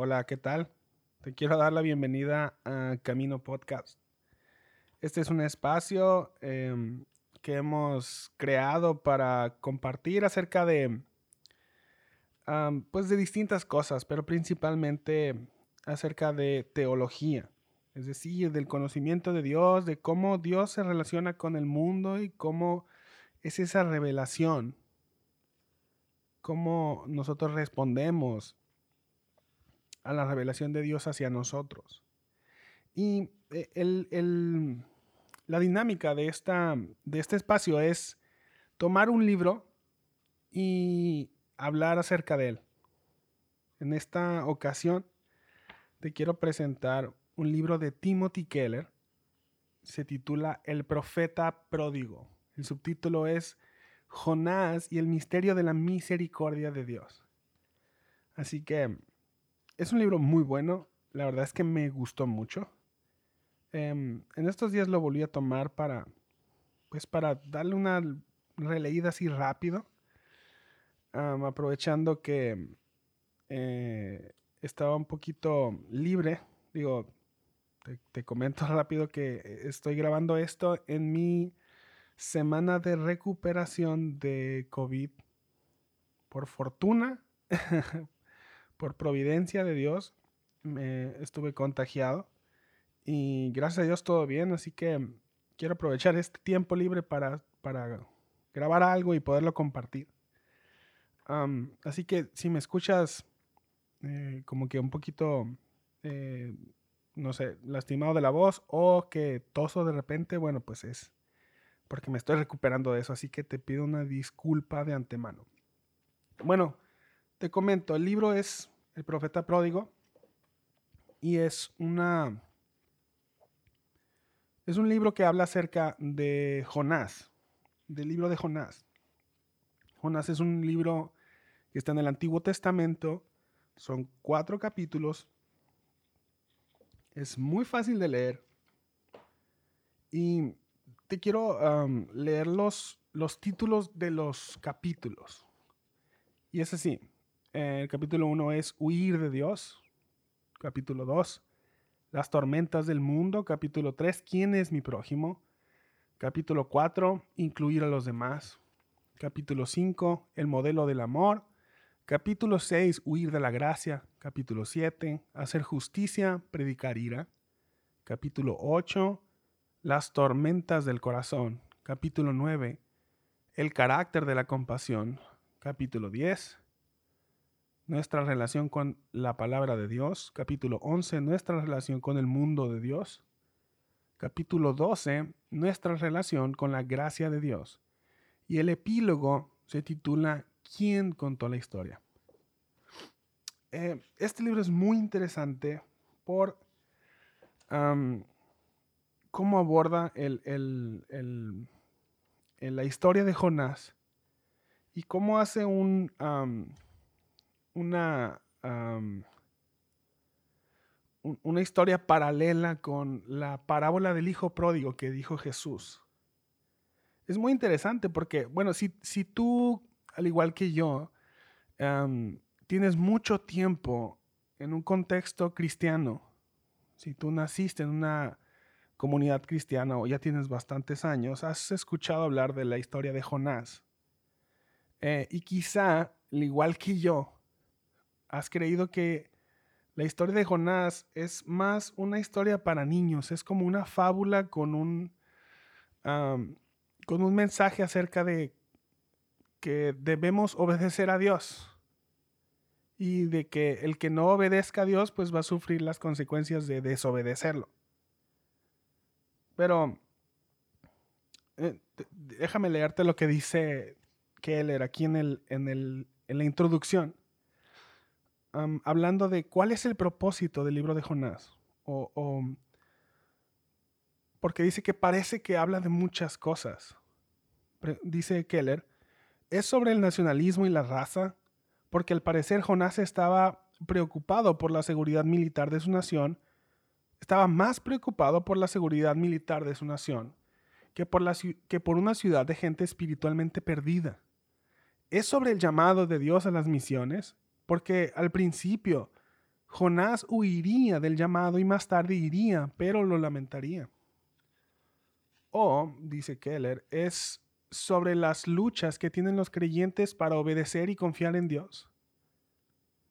Hola, ¿qué tal? Te quiero dar la bienvenida a Camino Podcast. Este es un espacio em, que hemos creado para compartir acerca de, pues de distintas cosas, pero principalmente acerca de teología, es decir, del conocimiento de Dios, de cómo Dios se relaciona con el mundo y cómo es esa revelación, cómo nosotros respondemos a la revelación de Dios hacia nosotros. Y eh, el, la dinámica de, esta, de este espacio es tomar un libro y hablar acerca de él. En esta ocasión te quiero presentar un libro de Timothy Keller. Se titula El profeta pródigo. El subtítulo es Jonás y el misterio de la misericordia de Dios. Así que es un libro muy bueno. La verdad es que me gustó mucho. Em, en estos días lo volví a tomar para, pues para darle una releída así rápido. aprovechando que eh, estaba un poquito libre. Digo, te, te, comento rápido que estoy grabando esto en mi semana de recuperación de COVID. Por fortuna, por providencia de Dios, me estuve contagiado y gracias a Dios todo bien, así que quiero aprovechar este tiempo libre para, para grabar algo y poderlo compartir. así que si me escuchas eh, como que un poquito, eh, no sé, lastimado de la voz o que toso de repente, bueno, pues es porque me estoy recuperando de eso, así que te pido una disculpa de antemano. Bueno, te comento, el libro es El profeta pródigo y es una es un libro que habla acerca de Jonás, del libro de Jonás. Jonás es un libro que está en el Antiguo Testamento, son cuatro capítulos, es muy fácil de leer y te quiero leer los, los títulos de los capítulos. Y es así, el capítulo 1 es Huir de Dios, capítulo 2 las tormentas del mundo. Capítulo 3, ¿quién es mi prójimo? Capítulo 4, incluir a los demás. Capítulo 5, el modelo del amor. Capítulo 6, huir de la gracia. Capítulo 7, hacer justicia, predicar ira. Capítulo 8, las tormentas del corazón. Capítulo 9, el carácter de la compasión. Capítulo 10, nuestra relación con la palabra de Dios. Capítulo 11, nuestra relación con el mundo de Dios. Capítulo 12, nuestra relación con la gracia de Dios. Y el epílogo se titula ¿Quién contó la historia? Eh, este libro es muy interesante por cómo aborda la historia de Jonás y cómo hace un, una, una historia paralela con la parábola del hijo pródigo que dijo Jesús. Es muy interesante porque, bueno, si, si tú, al igual que yo, tienes mucho tiempo en un contexto cristiano, si tú naciste en una comunidad cristiana o ya tienes bastantes años, has escuchado hablar de la historia de Jonás. Eh, y quizá, al igual que yo, has creído que la historia de Jonás es más una historia para niños, es como una fábula con un, con un mensaje acerca de que debemos obedecer a Dios y de que el que no obedezca a Dios pues va a sufrir las consecuencias de desobedecerlo. Pero eh, déjame leerte lo que dice Keller aquí en, el, en, el, en la introducción hablando de cuál es el propósito del libro de Jonás. O, porque dice que parece que habla de muchas cosas. Dice Keller, es sobre el nacionalismo y la raza, porque al parecer Jonás estaba preocupado por la seguridad militar de su nación, estaba más preocupado por la seguridad militar de su nación que por, la, que por una ciudad de gente espiritualmente perdida. Es sobre el llamado de Dios a las misiones porque al principio Jonás huiría del llamado y más tarde iría, pero lo lamentaría. O, dice Keller, es sobre las luchas que tienen los creyentes para obedecer y confiar en Dios.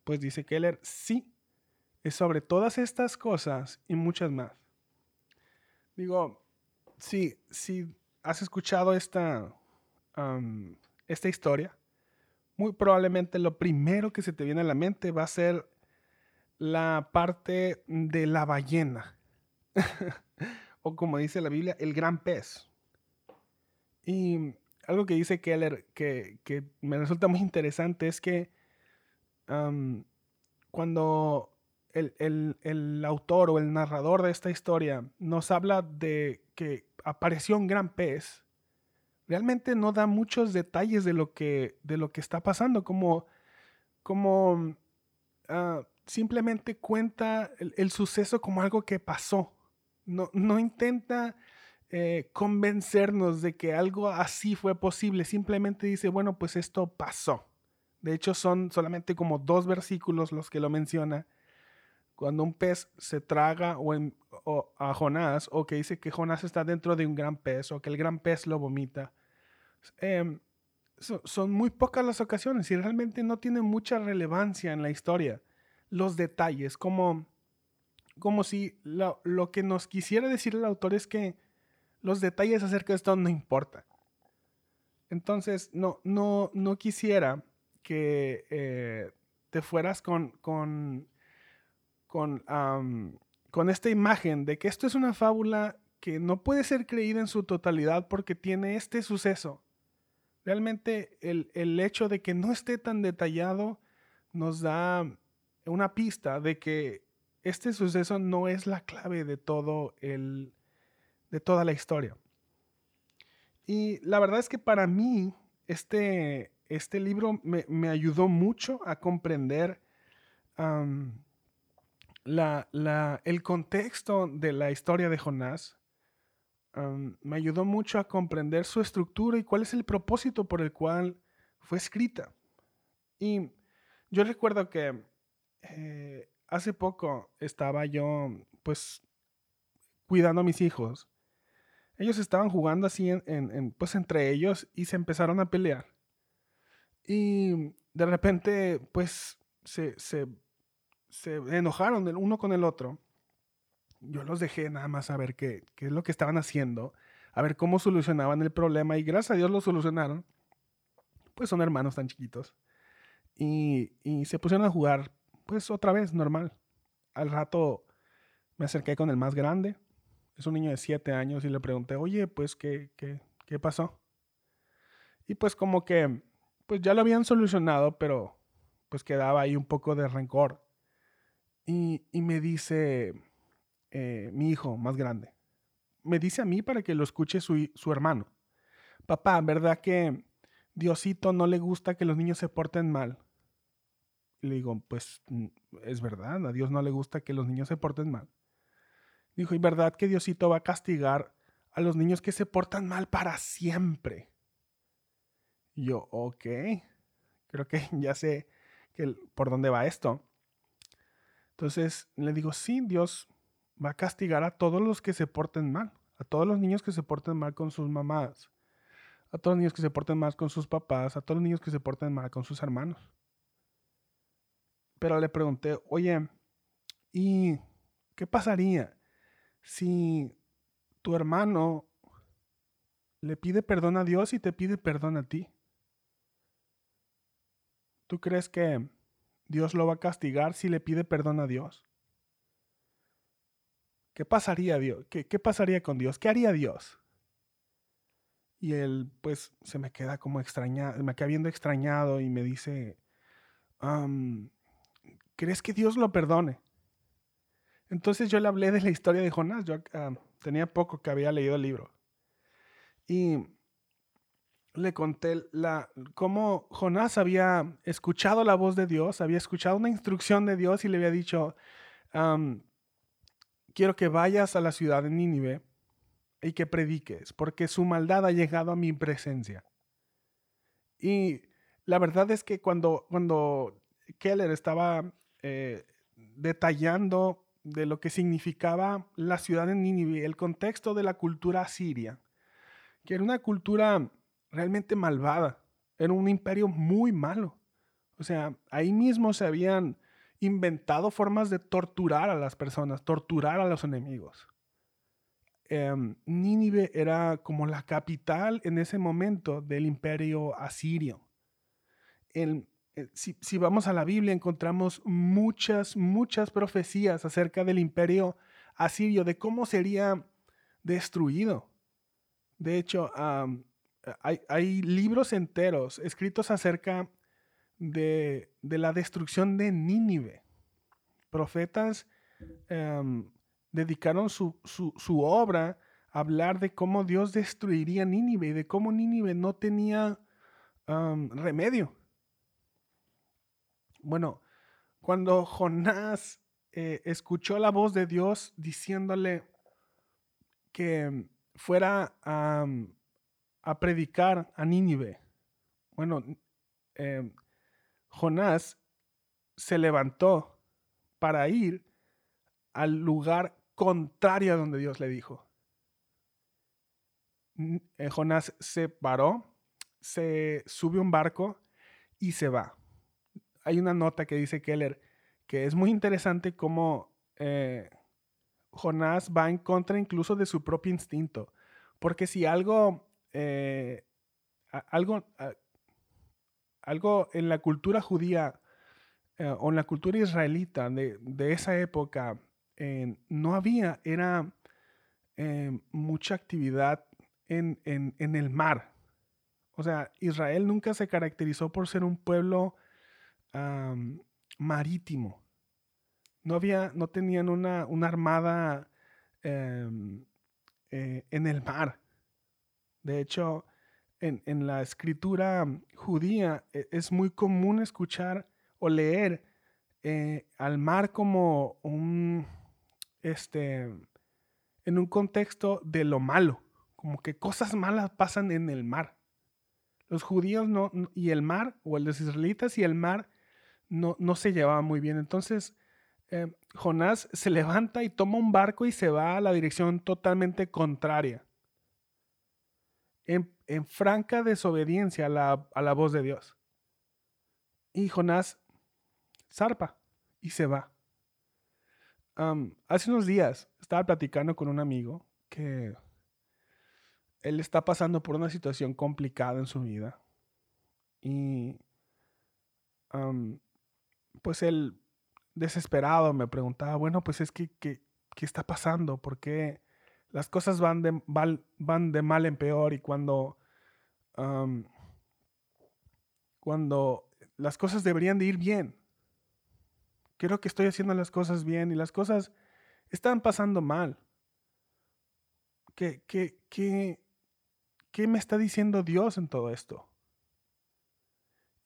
Pues dice Keller, sí, es sobre todas estas cosas y muchas más. Digo, si, si has escuchado esta, esta historia, muy probablemente lo primero que se te viene a la mente va a ser la parte de la ballena. o como dice la Biblia, el gran pez. Y algo que dice Keller que, me resulta muy interesante es que cuando el, autor o el narrador de esta historia nos habla de que apareció un gran pez, realmente no da muchos detalles de lo que, de lo que está pasando, como, como ah, simplemente cuenta el, suceso como algo que pasó. No, no intenta eh, convencernos de que algo así fue posible, simplemente dice, bueno, pues esto pasó. De hecho, son solamente como dos versículos los que lo menciona cuando un pez se traga o, a Jonás, o que dice que Jonás está dentro de un gran pez, o que el gran pez lo vomita, em, son muy pocas las ocasiones y realmente no tienen mucha relevancia en la historia. Los detalles, como, como si lo, que nos quisiera decir el autor es que los detalles acerca de esto no importan. Entonces, no, no, no quisiera que eh, te fueras con, con con, con esta imagen de que esto es una fábula que no puede ser creída en su totalidad porque tiene este suceso. Realmente el, el hecho de que no esté tan detallado nos da una pista de que este suceso no es la clave de todo el de toda la historia. Y la verdad es que para mí este, este libro me, me ayudó mucho a comprender la, el contexto de la historia de Jonás me ayudó mucho a comprender su estructura y cuál es el propósito por el cual fue escrita. Y yo recuerdo que eh, hace poco estaba yo, pues, cuidando a mis hijos. Ellos estaban jugando así, en, pues, entre ellos y se empezaron a pelear. Y de repente, pues, se, se se enojaron el uno con el otro. Yo los dejé nada más a ver qué, qué es lo que estaban haciendo, a ver cómo solucionaban el problema y gracias a Dios lo solucionaron. Pues son hermanos tan chiquitos. Y, y se pusieron a jugar, pues otra vez, normal. Al rato me acerqué con el más grande, es un niño de siete años, y le pregunté, oye, pues, ¿qué, qué, qué pasó? Y pues como que, pues ya lo habían solucionado, pero pues quedaba ahí un poco de rencor. Y, me dice eh, mi hijo más grande, me dice a mí para que lo escuche su, su hermano. Papá, ¿verdad que Diosito no le gusta que los niños se porten mal? le digo, pues mm, es verdad, a Dios no le gusta que los niños se porten mal. Dijo, ¿y verdad que Diosito va a castigar a los niños que se portan mal para siempre? Y yo, ok, creo que ya sé que, por dónde va esto. Entonces le digo, sí, Dios va a castigar a todos los que se porten mal, a todos los niños que se porten mal con sus mamás, a todos los niños que se porten mal con sus papás, a todos los niños que se porten mal con sus hermanos. Pero le pregunté, oye, ¿y qué pasaría si tu hermano le pide perdón a Dios y te pide perdón a ti? ¿Tú crees que Dios lo va a castigar si le pide perdón a Dios. ¿Qué pasaría, Dios? ¿Qué, pasaría con Dios? ¿Qué haría Dios? Y él, pues, se me queda como extrañado, me queda viendo extrañado y me dice, ¿crees que Dios lo perdone? Entonces yo le hablé de la historia de Jonás. Yo tenía poco que había leído el libro. Y le conté la, cómo Jonás había escuchado la voz de Dios, había escuchado una instrucción de Dios y le había dicho, quiero que vayas a la ciudad de Nínive y que prediques, porque su maldad ha llegado a mi presencia. Y la verdad es que cuando, cuando Keller estaba eh, detallando de lo que significaba la ciudad de Nínive, el contexto de la cultura asiria, que era una cultura realmente malvada, era un imperio muy malo. O sea, ahí mismo se habían inventado formas de torturar a las personas, torturar a los enemigos. Em, Nínive era como la capital en ese momento del imperio asirio. Eh, si, vamos a la Biblia encontramos muchas, muchas profecías acerca del imperio asirio, de cómo sería destruido. De hecho, hay, libros enteros escritos acerca de, la destrucción de Nínive. Profetas em, dedicaron su, obra a hablar de cómo Dios destruiría Nínive y de cómo Nínive no tenía remedio. Bueno, cuando Jonás eh, escuchó la voz de Dios diciéndole que fuera a, predicar a Nínive, bueno, em, Jonás se levantó para ir al lugar contrario a donde Dios le dijo. Eh, Jonás se paró, se sube un barco y se va. Hay una nota que dice Keller que es muy interesante cómo eh, Jonás va en contra incluso de su propio instinto. Porque si algo, eh, algo, algo en la cultura judía o en la cultura israelita de, de esa época no había, era eh, mucha actividad en, el mar. O sea, Israel nunca se caracterizó por ser un pueblo marítimo. No había, no tenían una, armada em, eh, en el mar. De hecho, en, la escritura judía e, es muy común escuchar o leer eh, al mar como un, este, en un contexto de lo malo, como que cosas malas pasan en el mar. Los judíos no, y el mar, o los israelitas y el mar, no, no se llevaban muy bien. Entonces, eh, Jonás se levanta y toma un barco y se va a la dirección totalmente contraria. En, franca desobediencia a la, a la voz de Dios. Y Jonás zarpa y se va hace unos días estaba platicando con un amigo que él está pasando por una situación complicada en su vida. Y pues él, desesperado, me preguntaba, bueno, pues es que, ¿qué está pasando? ¿Por qué las cosas van de, mal en peor? Y cuando, cuando las cosas deberían de ir bien, creo que estoy haciendo las cosas bien y las cosas están pasando mal. ¿Qué, qué, qué, qué me está diciendo Dios en todo esto?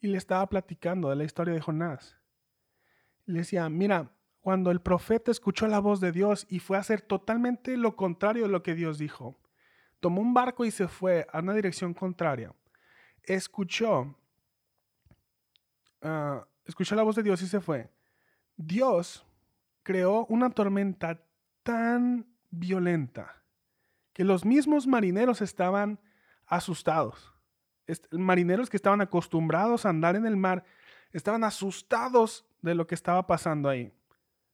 Y le estaba platicando de la historia de Jonás. Le decía, mira, cuando el profeta escuchó la voz de Dios y fue a hacer totalmente lo contrario de lo que Dios dijo, tomó un barco y se fue a una dirección contraria. Escuchó, ah, escuchó la voz de Dios y se fue. Dios creó una tormenta tan violenta que los mismos marineros estaban asustados. Marineros que estaban acostumbrados a andar en el mar estaban asustados de lo que estaba pasando ahí.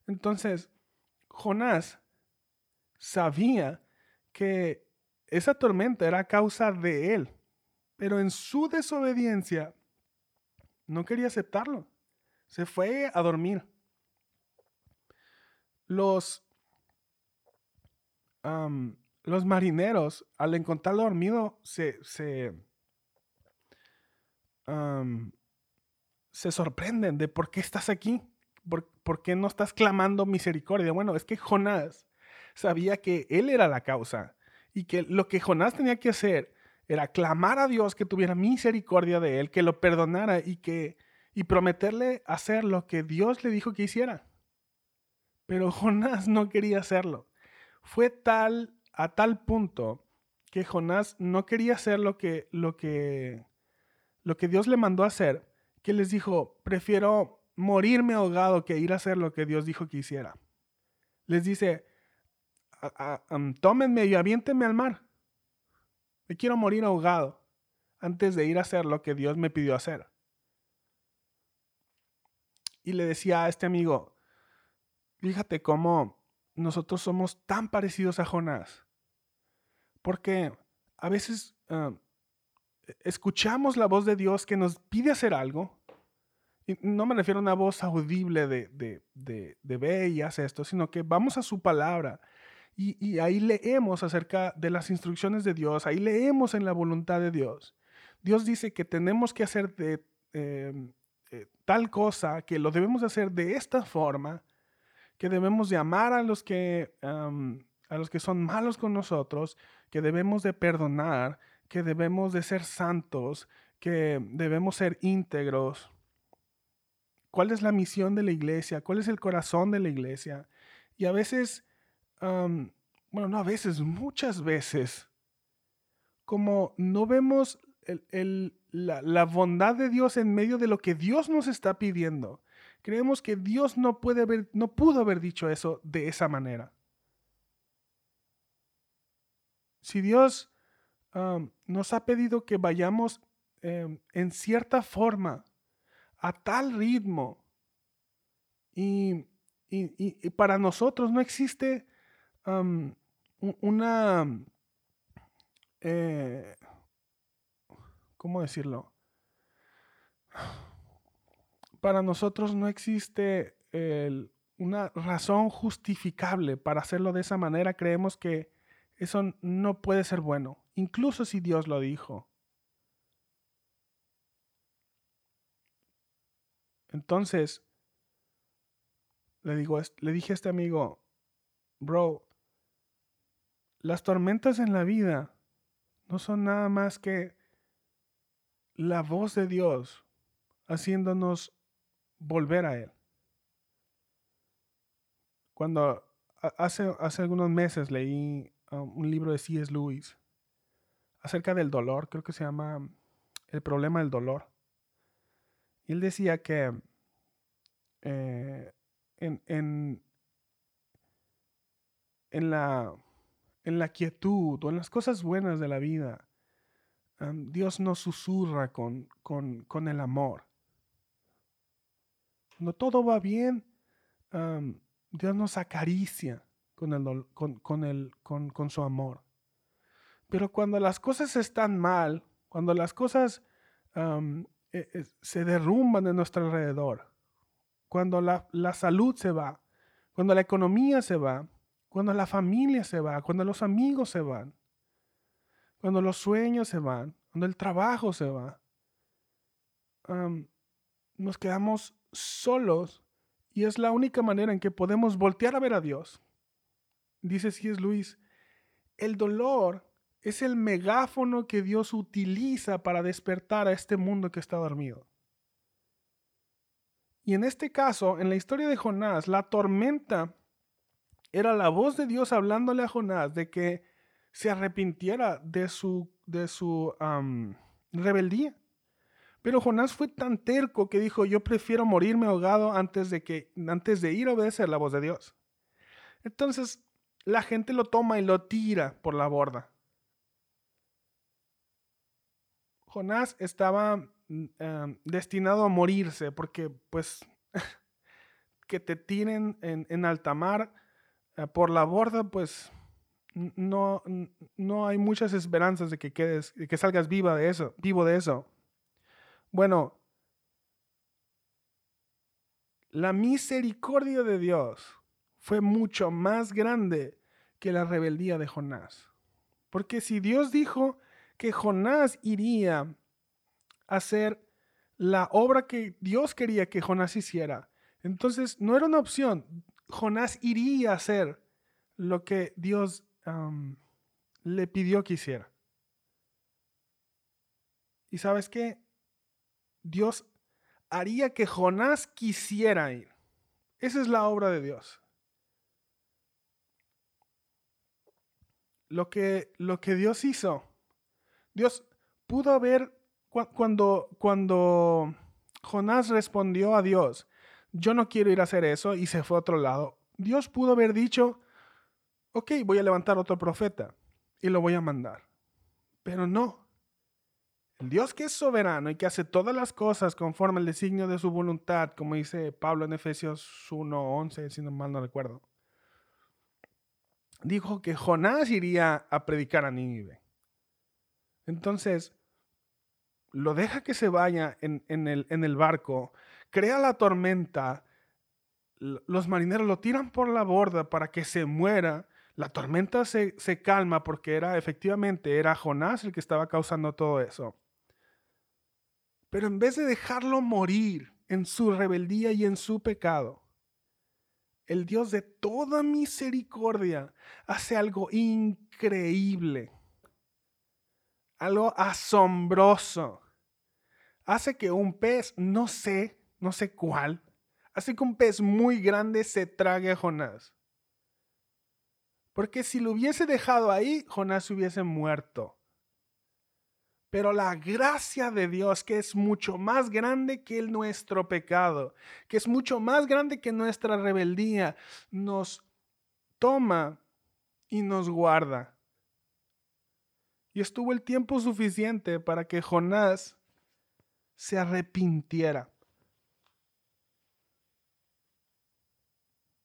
Entonces, Jonás sabía que esa tormenta era causa de él, pero en su desobediencia no quería aceptarlo. Se fue a dormir los, los marineros, al encontrarlo dormido, se, se, se sorprenden de por qué estás aquí, por, qué no estás clamando misericordia. Bueno, es que Jonás sabía que él era la causa y que lo que Jonás tenía que hacer era clamar a Dios que tuviera misericordia de él, que lo perdonara y que y prometerle hacer lo que Dios le dijo que hiciera. Pero Jonás no quería hacerlo. Fue tal, a tal punto que Jonás no quería hacer lo que, lo que, lo que Dios le mandó hacer, que les dijo, prefiero morirme ahogado que ir a hacer lo que Dios dijo que hiciera. Les dice, tómenme y aviéntenme al mar. Me quiero morir ahogado antes de ir a hacer lo que Dios me pidió hacer. Y le decía a este amigo, fíjate cómo nosotros somos tan parecidos a Jonás. Porque a veces ah, escuchamos la voz de Dios que nos pide hacer algo. Y no me refiero a una voz audible de, de, de, de ve y esto, sino que vamos a su palabra y, ahí leemos acerca de las instrucciones de Dios, ahí leemos en la voluntad de Dios. Dios dice que tenemos que hacer de em, eh, tal cosa, que lo debemos hacer de esta forma, que debemos de amar a los que, a los que son malos con nosotros, que debemos de perdonar, que debemos de ser santos, que debemos ser íntegros. ¿Cuál es la misión de la iglesia? ¿Cuál es el corazón de la iglesia? Y a veces bueno, no a veces, muchas veces, como no vemos la, bondad de Dios en medio de lo que Dios nos está pidiendo, creemos que Dios no, puede haber, no pudo haber dicho eso de esa manera. Si Dios nos ha pedido que vayamos em, en cierta forma, a tal ritmo, y, y para nosotros no existe una... Eh, ¿Cómo decirlo? Para nosotros no existe una razón justificable para hacerlo de esa manera. Creemos que eso no puede ser bueno, incluso si Dios lo dijo. Entonces, le, digo, le dije a este amigo, bro, las tormentas en la vida no son nada más que la voz de Dios haciéndonos volver a Él. Cuando hace, hace algunos meses leí um, un libro de C.S. Lewis acerca del dolor, creo que se llama El problema del dolor. Y él decía que eh, en, en, en la en la quietud o en las cosas buenas de la vida, Dios nos susurra con, con, el amor. Cuando todo va bien, Dios nos acaricia con, el, con, el, con, su amor. Pero cuando las cosas están mal, cuando las cosas e, e, se derrumban de nuestro alrededor, cuando la, la salud se va, cuando la economía se va, cuando la familia se va, cuando los amigos se van, cuando los sueños se van, cuando el trabajo se va, nos quedamos solos y es la única manera en que podemos voltear a ver a Dios. Dice es Luis, el dolor es el megáfono que Dios utiliza para despertar a este mundo que está dormido. Y en este caso, en la historia de Jonás, la tormenta era la voz de Dios hablándole a Jonás de que se arrepintiera de su, de su rebeldía. Pero Jonás fue tan terco que dijo, yo prefiero morirme ahogado antes de, que, antes de ir a obedecer la voz de Dios. Entonces, la gente lo toma y lo tira por la borda. Jonás estaba mm, destinado a morirse porque, pues, que te tiren en, en alta mar eh, por la borda, pues no, no hay muchas esperanzas de que quedes, de que salgas viva de eso, vivo de eso. Bueno, la misericordia de Dios fue mucho más grande que la rebeldía de Jonás. Porque si Dios dijo que Jonás iría hacer la obra que Dios quería que Jonás hiciera, entonces no era una opción. Jonás iría a hacer lo que Dios le pidió que hiciera. Y sabes qué? Dios haría que Jonás quisiera ir. Esa es la obra de Dios. Lo que, lo que Dios hizo, Dios pudo haber, cuando, cuando Jonás respondió a Dios, yo no quiero ir a hacer eso y se fue a otro lado. Dios pudo haber dicho, ok, voy a levantar otro profeta y lo voy a mandar. Pero no. El Dios que es soberano y que hace todas las cosas conforme al designio de su voluntad, como dice Pablo en Efesios 1:11, si no mal no recuerdo, dijo que Jonás iría a predicar a Nínive. Entonces, lo deja que se vaya en, el, barco, crea la tormenta, los marineros lo tiran por la borda para que se muera. La tormenta se, se, calma porque era efectivamente era Jonás el que estaba causando todo eso. Pero en vez de dejarlo morir en su rebeldía y en su pecado, el Dios de toda misericordia hace algo increíble, algo asombroso. Hace que un pez, no sé, no sé cuál, hace que un pez muy grande se trague a Jonás. Porque si lo hubiese dejado ahí, Jonás hubiese muerto. Pero la gracia de Dios, que es mucho más grande que el nuestro pecado, que es mucho más grande que nuestra rebeldía, nos toma y nos guarda. Y estuvo el tiempo suficiente para que Jonás se arrepintiera.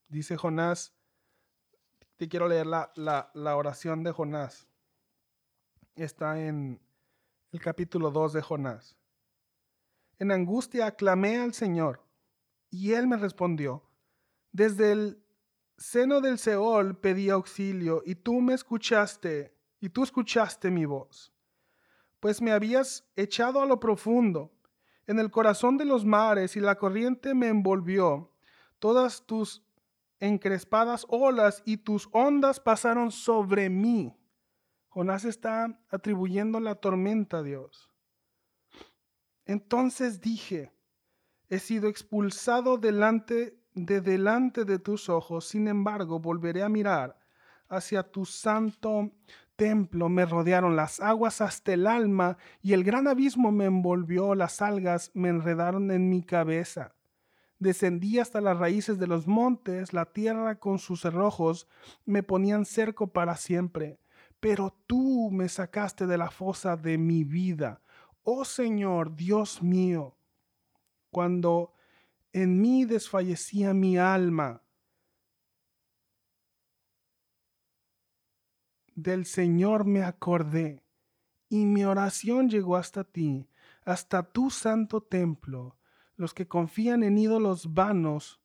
Dice Jonás, te quiero leer la, la oración de Jonás. Está en el capítulo 2 de Jonás. En angustia clamé al Señor, y él me respondió. Desde el seno del Seol pedí auxilio, y tú me escuchaste, y tú escuchaste mi voz. Pues me habías echado a lo profundo, en el corazón de los mares, y la corriente me envolvió. Todas tus encrespadas olas y tus ondas pasaron sobre mí. Jonás está atribuyendo la tormenta a Dios. Entonces dije, he sido expulsado delante de delante de tus ojos, sin embargo volveré a mirar hacia tu santo templo. Me rodearon las aguas hasta el alma y el gran abismo me envolvió, las algas me enredaron en mi cabeza. Descendí hasta las raíces de los montes, la tierra con sus cerrojos me ponían cerco para siempre pero tú me sacaste de la fosa de mi vida. Oh Señor, Dios mío, cuando en mí desfallecía mi alma, del Señor me acordé, y mi oración llegó hasta ti, hasta tu santo templo. Los que confían en ídolos vanos,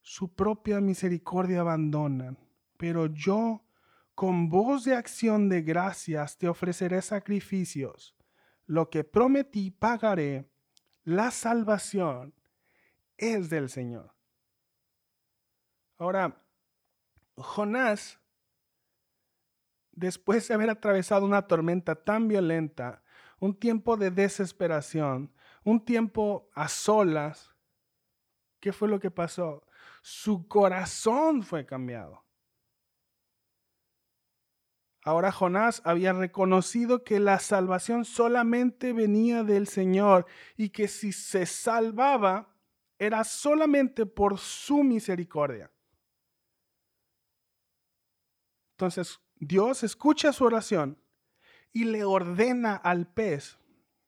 su propia misericordia abandonan. Pero yo con voz de acción de gracias te ofreceré sacrificios. Lo que prometí pagaré. La salvación es del Señor. Ahora, Jonás, después de haber atravesado una tormenta tan violenta, un tiempo de desesperación, un tiempo a solas, ¿qué fue lo que pasó? Su corazón fue cambiado. Ahora Jonás había reconocido que la salvación solamente venía del Señor y que si se salvaba era solamente por su misericordia. Entonces Dios escucha su oración y le ordena al pez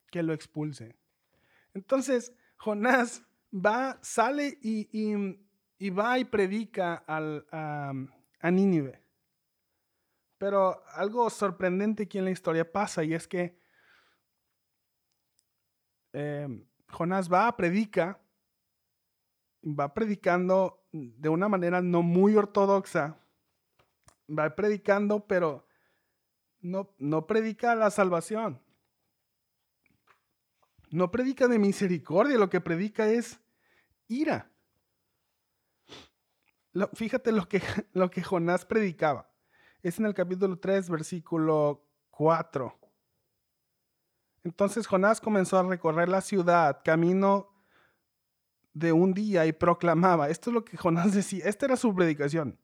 que lo expulse. Entonces Jonás va, sale y, va y predica al, a, Nínive. Pero algo sorprendente aquí en la historia pasa y es que em, Jonás va predica, va predicando de una manera no muy ortodoxa, va predicando, pero no, no predica la salvación. No predica de misericordia, lo que predica es ira. fíjate lo que, lo que Jonás predicaba es en el capítulo 3, versículo 4. Entonces Jonás comenzó a recorrer la ciudad, camino de un día, y proclamaba, esto es lo que Jonás decía, esta era su predicación,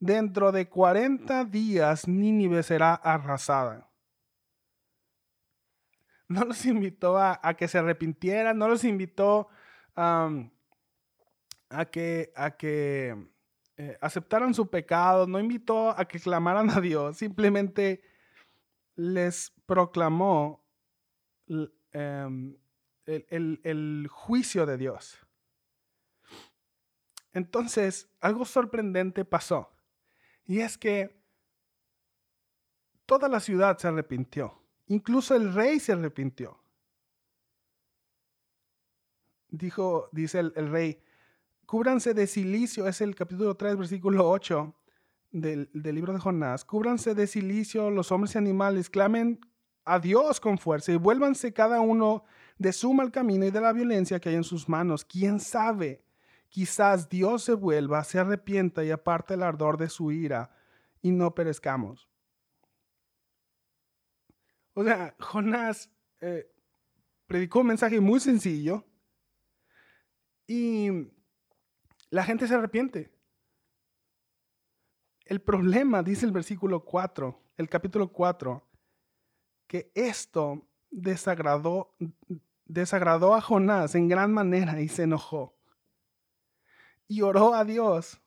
dentro de 40 días Nínive será arrasada. No los invitó a, que se arrepintieran, no los invitó a que, a que eh, aceptaran su pecado, no invitó a que clamaran a Dios, simplemente les proclamó em, el juicio de Dios. Entonces, algo sorprendente pasó. Y es que toda la ciudad se arrepintió. Incluso el rey se arrepintió. Dijo, dice el, rey, cúbranse de silicio, es el capítulo 3, versículo 8 del, del libro de Jonás. Cúbranse de silicio los hombres y animales, clamen a Dios con fuerza y vuélvanse cada uno de su mal camino y de la violencia que hay en sus manos. ¿Quién sabe? Quizás Dios se vuelva, se arrepienta y aparte el ardor de su ira y no perezcamos. O sea, Jonás eh, predicó un mensaje muy sencillo y la gente se arrepiente. El problema, dice el versículo 4, el capítulo 4, que esto desagradó, desagradó a Jonás en gran manera y se enojó y oró a Dios.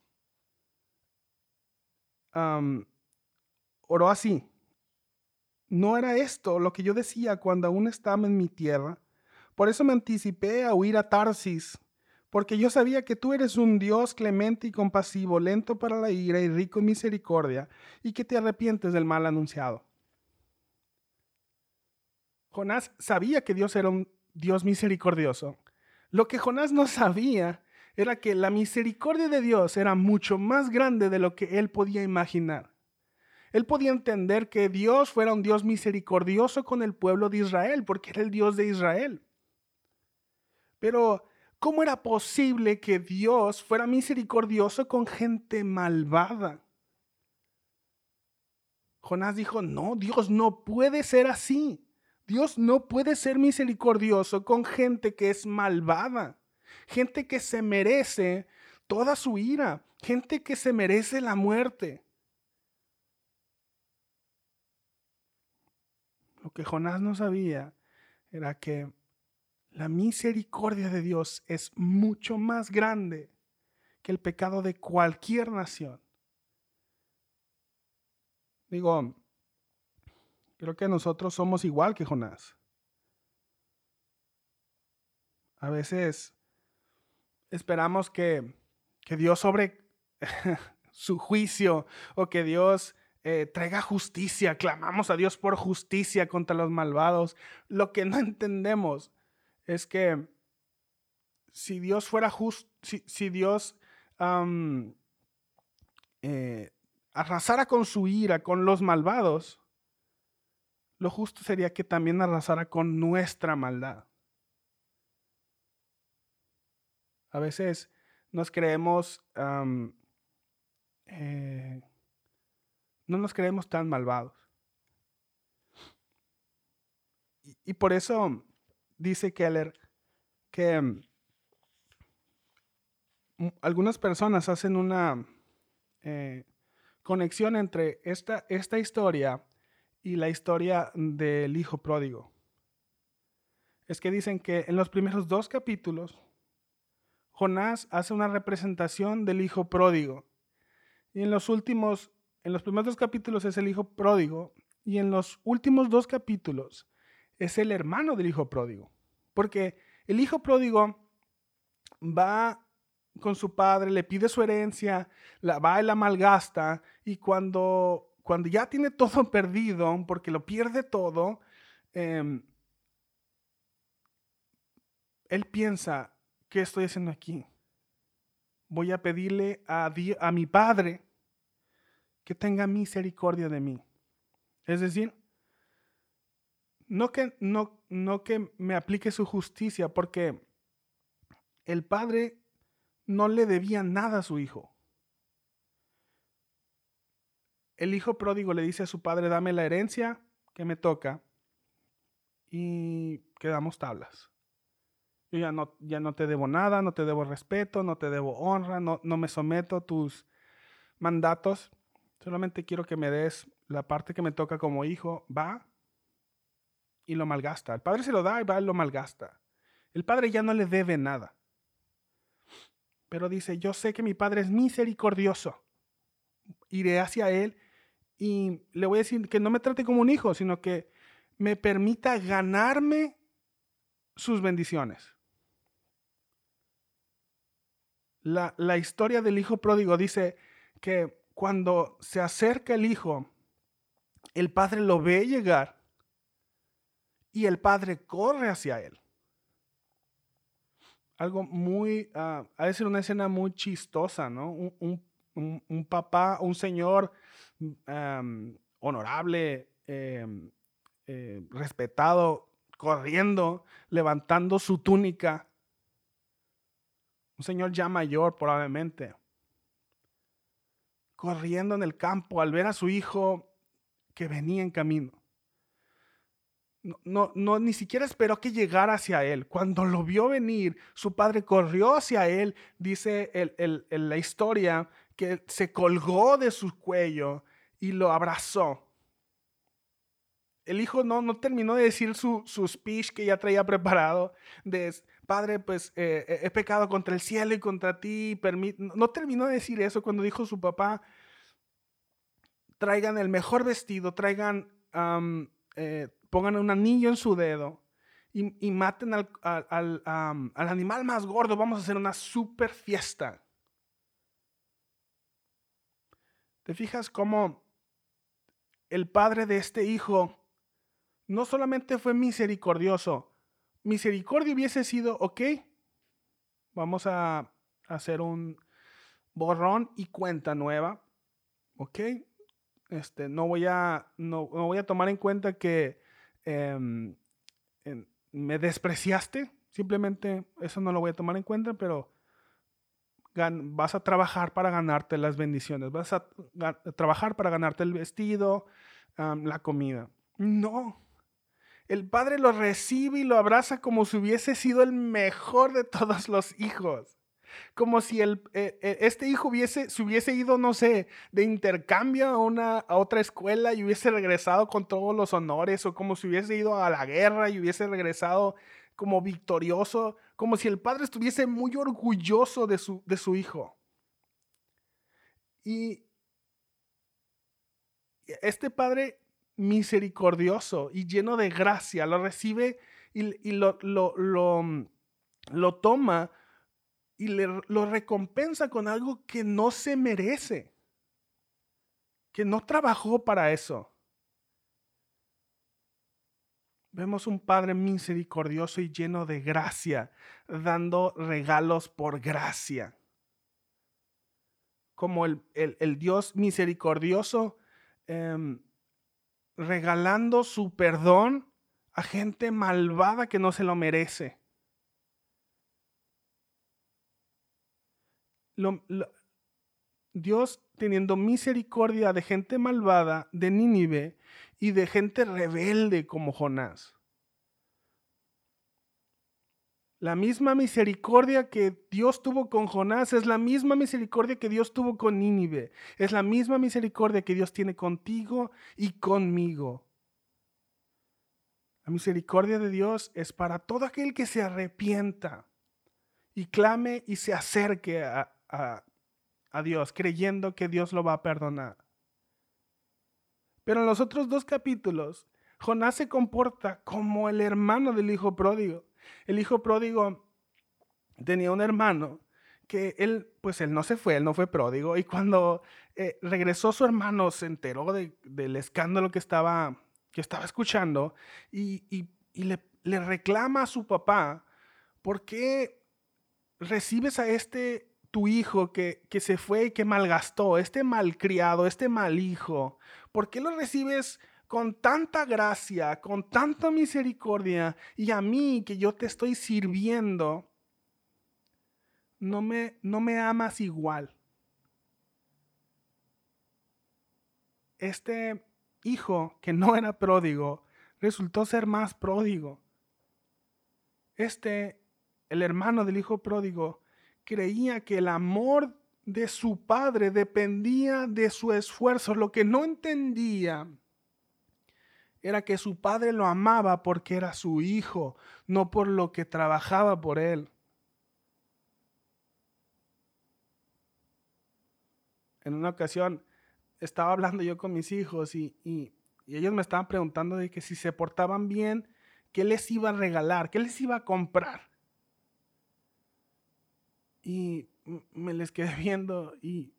oró así. No era esto lo que yo decía cuando aún estaba en mi tierra. Por eso me anticipé a huir a Tarsis, porque yo sabía que tú eres un Dios clemente y compasivo, lento para la ira y rico en misericordia, y que te arrepientes del mal anunciado. Jonás sabía que Dios era un Dios misericordioso. Lo que Jonás no sabía era que la misericordia de Dios era mucho más grande de lo que él podía imaginar. Él podía entender que Dios fuera un Dios misericordioso con el pueblo de Israel, porque era el Dios de Israel. Pero, ¿cómo era posible que Dios fuera misericordioso con gente malvada? Jonás dijo, no, Dios no puede ser así. Dios no puede ser misericordioso con gente que es malvada gente que se merece toda su ira, gente que se merece la muerte. Lo que Jonás no sabía era que la misericordia de Dios es mucho más grande que el pecado de cualquier nación. Digo, creo que nosotros somos igual que Jonás. A veces esperamos que, Dios sobre su juicio o que Dios eh, traiga justicia. Clamamos a Dios por justicia contra los malvados. Lo que no entendemos es que si Dios fuera justo, si, Dios eh, arrasara con su ira con los malvados, lo justo sería que también arrasara con nuestra maldad. A veces nos creemos, eh, no nos creemos tan malvados. Y, por eso dice Keller que mm, algunas personas hacen una eh, conexión entre esta, esta historia y la historia del hijo pródigo. Es que dicen que en los primeros dos capítulos Jonás hace una representación del hijo pródigo. Y en los últimos, en los primeros dos capítulos es el hijo pródigo. Y en los últimos dos capítulos es el hermano del hijo pródigo. Porque el hijo pródigo va con su padre, le pide su herencia, la va y la malgasta. Y cuando, cuando ya tiene todo perdido, porque lo pierde todo, em, él piensa, ¿qué estoy haciendo aquí? Voy a pedirle a, mi Padre que tenga misericordia de mí. Es decir, no que, no, no que me aplique su justicia, porque el Padre no le debía nada a su hijo. El hijo pródigo le dice a su padre, dame la herencia que me toca y quedamos tablas. Yo ya no, ya no te debo nada, no te debo respeto, no te debo honra, no, no me someto a tus mandatos. Solamente quiero que me des la parte que me toca como hijo. Va y lo malgasta. El padre se lo da y va y lo malgasta. El padre ya no le debe nada. Pero dice, yo sé que mi Padre es misericordioso. Iré hacia Él y le voy a decir que no me trate como un hijo, sino que me permita ganarme sus bendiciones. La, la, historia del hijo pródigo dice que cuando se acerca el hijo, el padre lo ve llegar y el padre corre hacia él. Algo muy, uh, a decir una escena muy chistosa, ¿no? Un, un, un papá, un señor um, honorable, eh, eh, respetado, corriendo, levantando su túnica. Un señor ya mayor probablemente. Corriendo en el campo al ver a su hijo que venía en camino. No, no, ni siquiera esperó que llegara hacia él. Cuando lo vio venir, su padre corrió hacia él, dice el, la historia, que se colgó de su cuello y lo abrazó. El hijo no, no terminó de decir su, su speech que ya traía preparado, de, Padre, pues eh, he pecado contra el cielo y contra ti, no terminó de decir eso cuando dijo su papá, traigan el mejor vestido, traigan, eh, pongan un anillo en su dedo y, maten al, al, al animal más gordo, vamos a hacer una super fiesta. ¿Te fijas cómo el padre de este hijo no solamente fue misericordioso, misericordia hubiese sido, ok, vamos a hacer un borrón y cuenta nueva, ok, este, no, voy a, no, voy a tomar en cuenta que em, me despreciaste, simplemente eso no lo voy a tomar en cuenta, pero vas a trabajar para ganarte las bendiciones, vas a, trabajar para ganarte el vestido, la comida. No, el padre lo recibe y lo abraza como si hubiese sido el mejor de todos los hijos. Como si eh, eh, este hijo hubiese, se hubiese ido, no sé, de intercambio a, una, a otra escuela y hubiese regresado con todos los honores, o como si hubiese ido a la guerra y hubiese regresado como victorioso, como si el padre estuviese muy orgulloso de su, de su hijo. Y este padre misericordioso y lleno de gracia, lo recibe y, lo, lo, lo, toma y le, lo recompensa con algo que no se merece, que no trabajó para eso. Vemos un Padre misericordioso y lleno de gracia, dando regalos por gracia. Como el, el, Dios misericordioso em, regalando su perdón a gente malvada que no se lo merece. Dios teniendo misericordia de gente malvada de Nínive y de gente rebelde como Jonás. La misma misericordia que Dios tuvo con Jonás es la misma misericordia que Dios tuvo con Nínive. Es la misma misericordia que Dios tiene contigo y conmigo. La misericordia de Dios es para todo aquel que se arrepienta y clame y se acerque a, a Dios, creyendo que Dios lo va a perdonar. Pero en los otros dos capítulos, Jonás se comporta como el hermano del hijo pródigo. El hijo pródigo tenía un hermano que él, pues él no se fue, él no fue pródigo, y cuando eh, regresó su hermano se enteró del escándalo que estaba, que estaba escuchando y, le, reclama a su papá, ¿por qué recibes a este tu hijo que, que se fue y que malgastó, este malcriado, este mal hijo? ¿Por qué lo recibes con tanta gracia, con tanta misericordia, y a mí que yo te estoy sirviendo, no me, no me amas igual. Este hijo que no era pródigo resultó ser más pródigo. Este, el hermano del hijo pródigo, creía que el amor de su padre dependía de su esfuerzo. Lo que no entendía era que su padre lo amaba porque era su hijo, no por lo que trabajaba por él. en una ocasión estaba hablando yo con mis hijos y, y, ellos me estaban preguntando de que si se portaban bien, ¿qué les iba a regalar? ¿Qué les iba a comprar? Y me les quedé viendo y,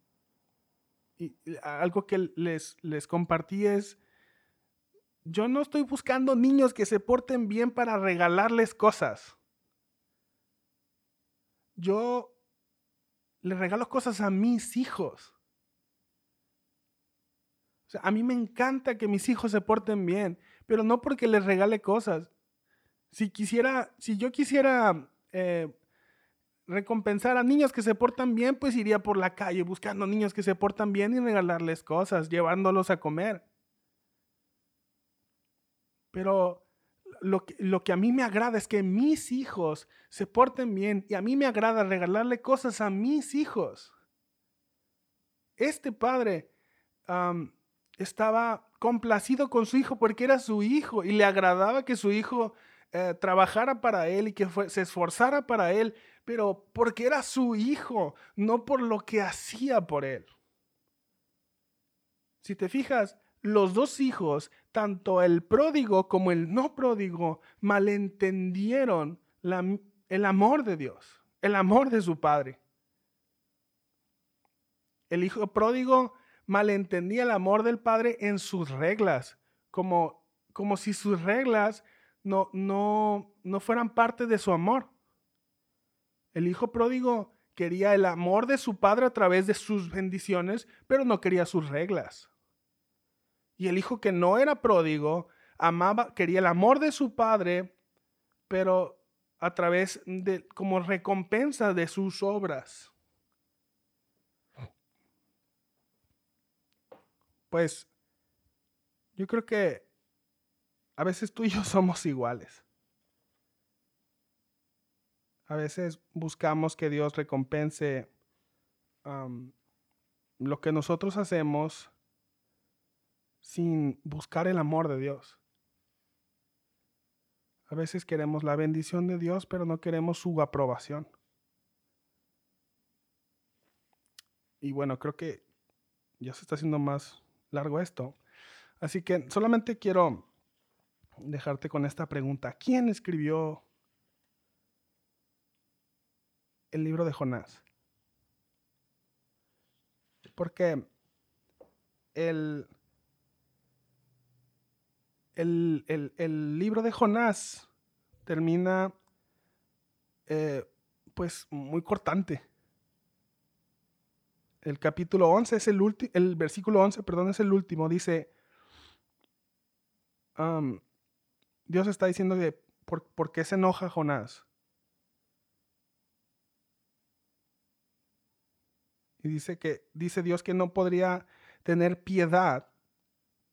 y algo que les, les compartí es, yo no estoy buscando niños que se porten bien para regalarles cosas. Yo les regalo cosas a mis hijos. O sea, a mí me encanta que mis hijos se porten bien, pero no porque les regale cosas. Si quisiera, si yo quisiera eh, recompensar a niños que se portan bien, pues iría por la calle buscando niños que se portan bien y regalarles cosas, llevándolos a comer. Pero lo que, lo que a mí me agrada es que mis hijos se porten bien y a mí me agrada regalarle cosas a mis hijos. Este padre estaba complacido con su hijo porque era su hijo y le agradaba que su hijo eh, trabajara para él y que se esforzara para él, pero porque era su hijo, no por lo que hacía por él. Si te fijas, los dos hijos, tanto el pródigo como el no pródigo, malentendieron el amor de Dios, el amor de su padre. El hijo pródigo malentendía el amor del padre en sus reglas, como, como si sus reglas no, no, no fueran parte de su amor. El hijo pródigo quería el amor de su padre a través de sus bendiciones, pero no quería sus reglas. Y el hijo que no era pródigo amaba, quería el amor de su padre, pero a través de, como recompensa de sus obras. Pues yo creo que a veces tú y yo somos iguales. A veces buscamos que Dios recompense lo que nosotros hacemos sin buscar el amor de Dios. A veces queremos la bendición de Dios, pero no queremos su aprobación. Y bueno, creo que ya se está haciendo más largo esto. Así que solamente quiero dejarte con esta pregunta. ¿Quién escribió el libro de Jonás? Porque el, el, libro de Jonás termina eh, pues muy cortante. El capítulo 11 es el último, el versículo 11, perdón, es el último. Dice, Dios está diciendo que, ¿por, ¿por qué se enoja Jonás? Y dice que, dice Dios que no podría tener piedad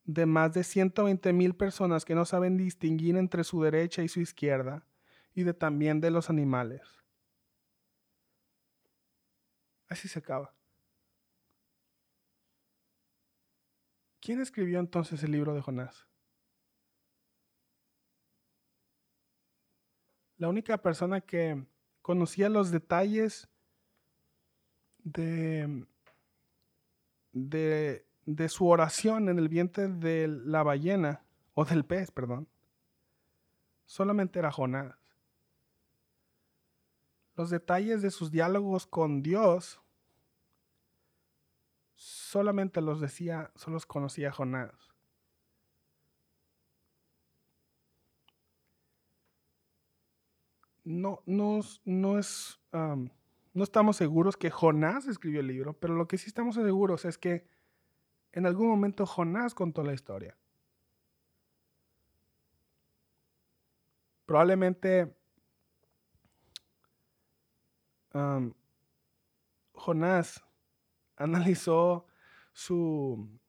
de más de 120 mil personas que no saben distinguir entre su derecha y su izquierda, y de también de los animales. Así se acaba. ¿Quién escribió entonces el libro de Jonás? La única persona que conocía los detalles de, de de su oración en el vientre de la ballena, o del pez, perdón, solamente era Jonás. Los detalles de sus diálogos con Dios solamente los decía, solo los conocía Jonás. No, no, no es, no estamos seguros que Jonás escribió el libro, pero lo que sí estamos seguros es que en algún momento Jonás contó la historia. Probablemente Jonás analizó su,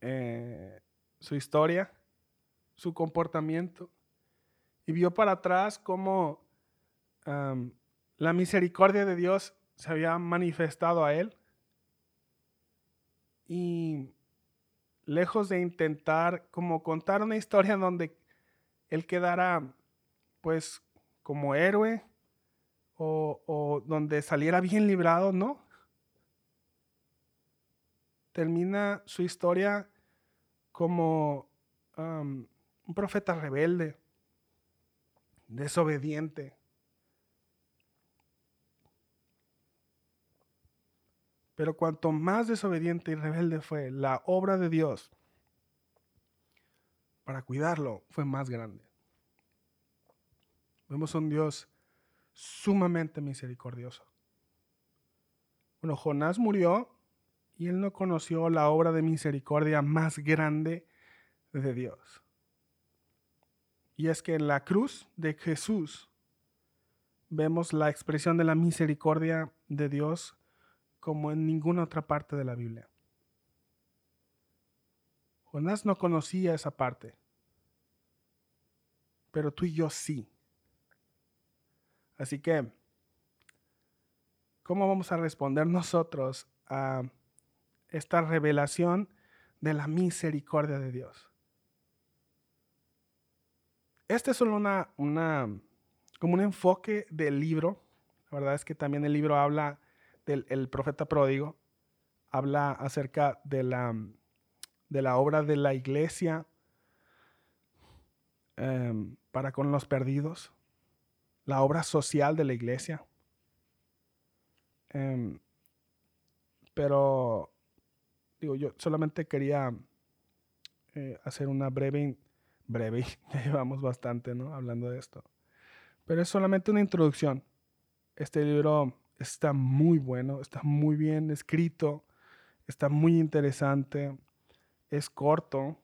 eh, su historia, su comportamiento, y vio para atrás cómo la misericordia de Dios se había manifestado a él y lejos de intentar como contar una historia donde él quedara pues como héroe o, donde saliera bien librado, no. termina su historia como un profeta rebelde, desobediente. Pero cuanto más desobediente y rebelde fue, la obra de Dios para cuidarlo fue más grande. Vemos un Dios sumamente misericordioso. Bueno, Jonás murió y él no conoció la obra de misericordia más grande de Dios. Y es que en la cruz de Jesús vemos la expresión de la misericordia de Dios como en ninguna otra parte de la Biblia. Jonás no conocía esa parte, pero tú y yo sí. Así que, ¿cómo vamos a responder nosotros a esta revelación de la misericordia de Dios? Este es solo una, una, como un enfoque del libro. La verdad es que también el libro habla del el profeta pródigo, habla acerca de la, de la obra de la iglesia em, para con los perdidos la obra social de la iglesia. Em, pero, digo, yo solamente quería eh, hacer una breve, breve, ya llevamos bastante, ¿no? Hablando de esto. Pero es solamente una introducción. Este libro está muy bueno, está muy bien escrito, está muy interesante, es corto.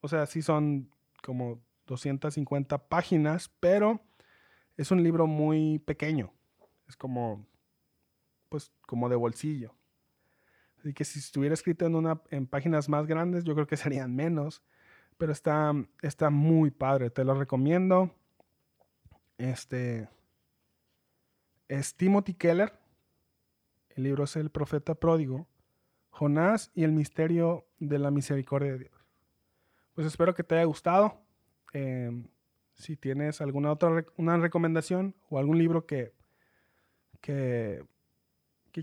O sea, sí son como 250 páginas, pero es un libro muy pequeño. Es como, pues, como de bolsillo. Así que si estuviera escrito en, una, en páginas más grandes, yo creo que serían menos. Pero está, está muy padre. Te lo recomiendo. Este es Timothy Keller. El libro es El Profeta Pródigo. Jonás y el misterio de la misericordia de Dios. Pues espero que te haya gustado. Em, si tienes alguna otra una recomendación o algún libro que, que,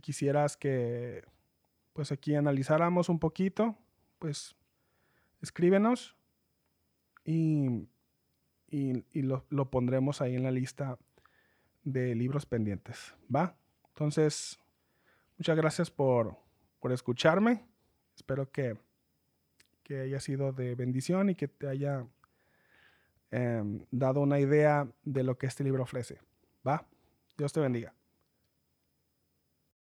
quisieras que pues aquí analizáramos un poquito, pues escríbenos y, lo, lo, pondremos ahí en la lista de libros pendientes. ¿Va? Entonces, muchas gracias por, por escucharme. Espero que, que haya sido de bendición y que te haya Em, dado una idea de lo que este libro ofrece. ¿Va? Dios te bendiga.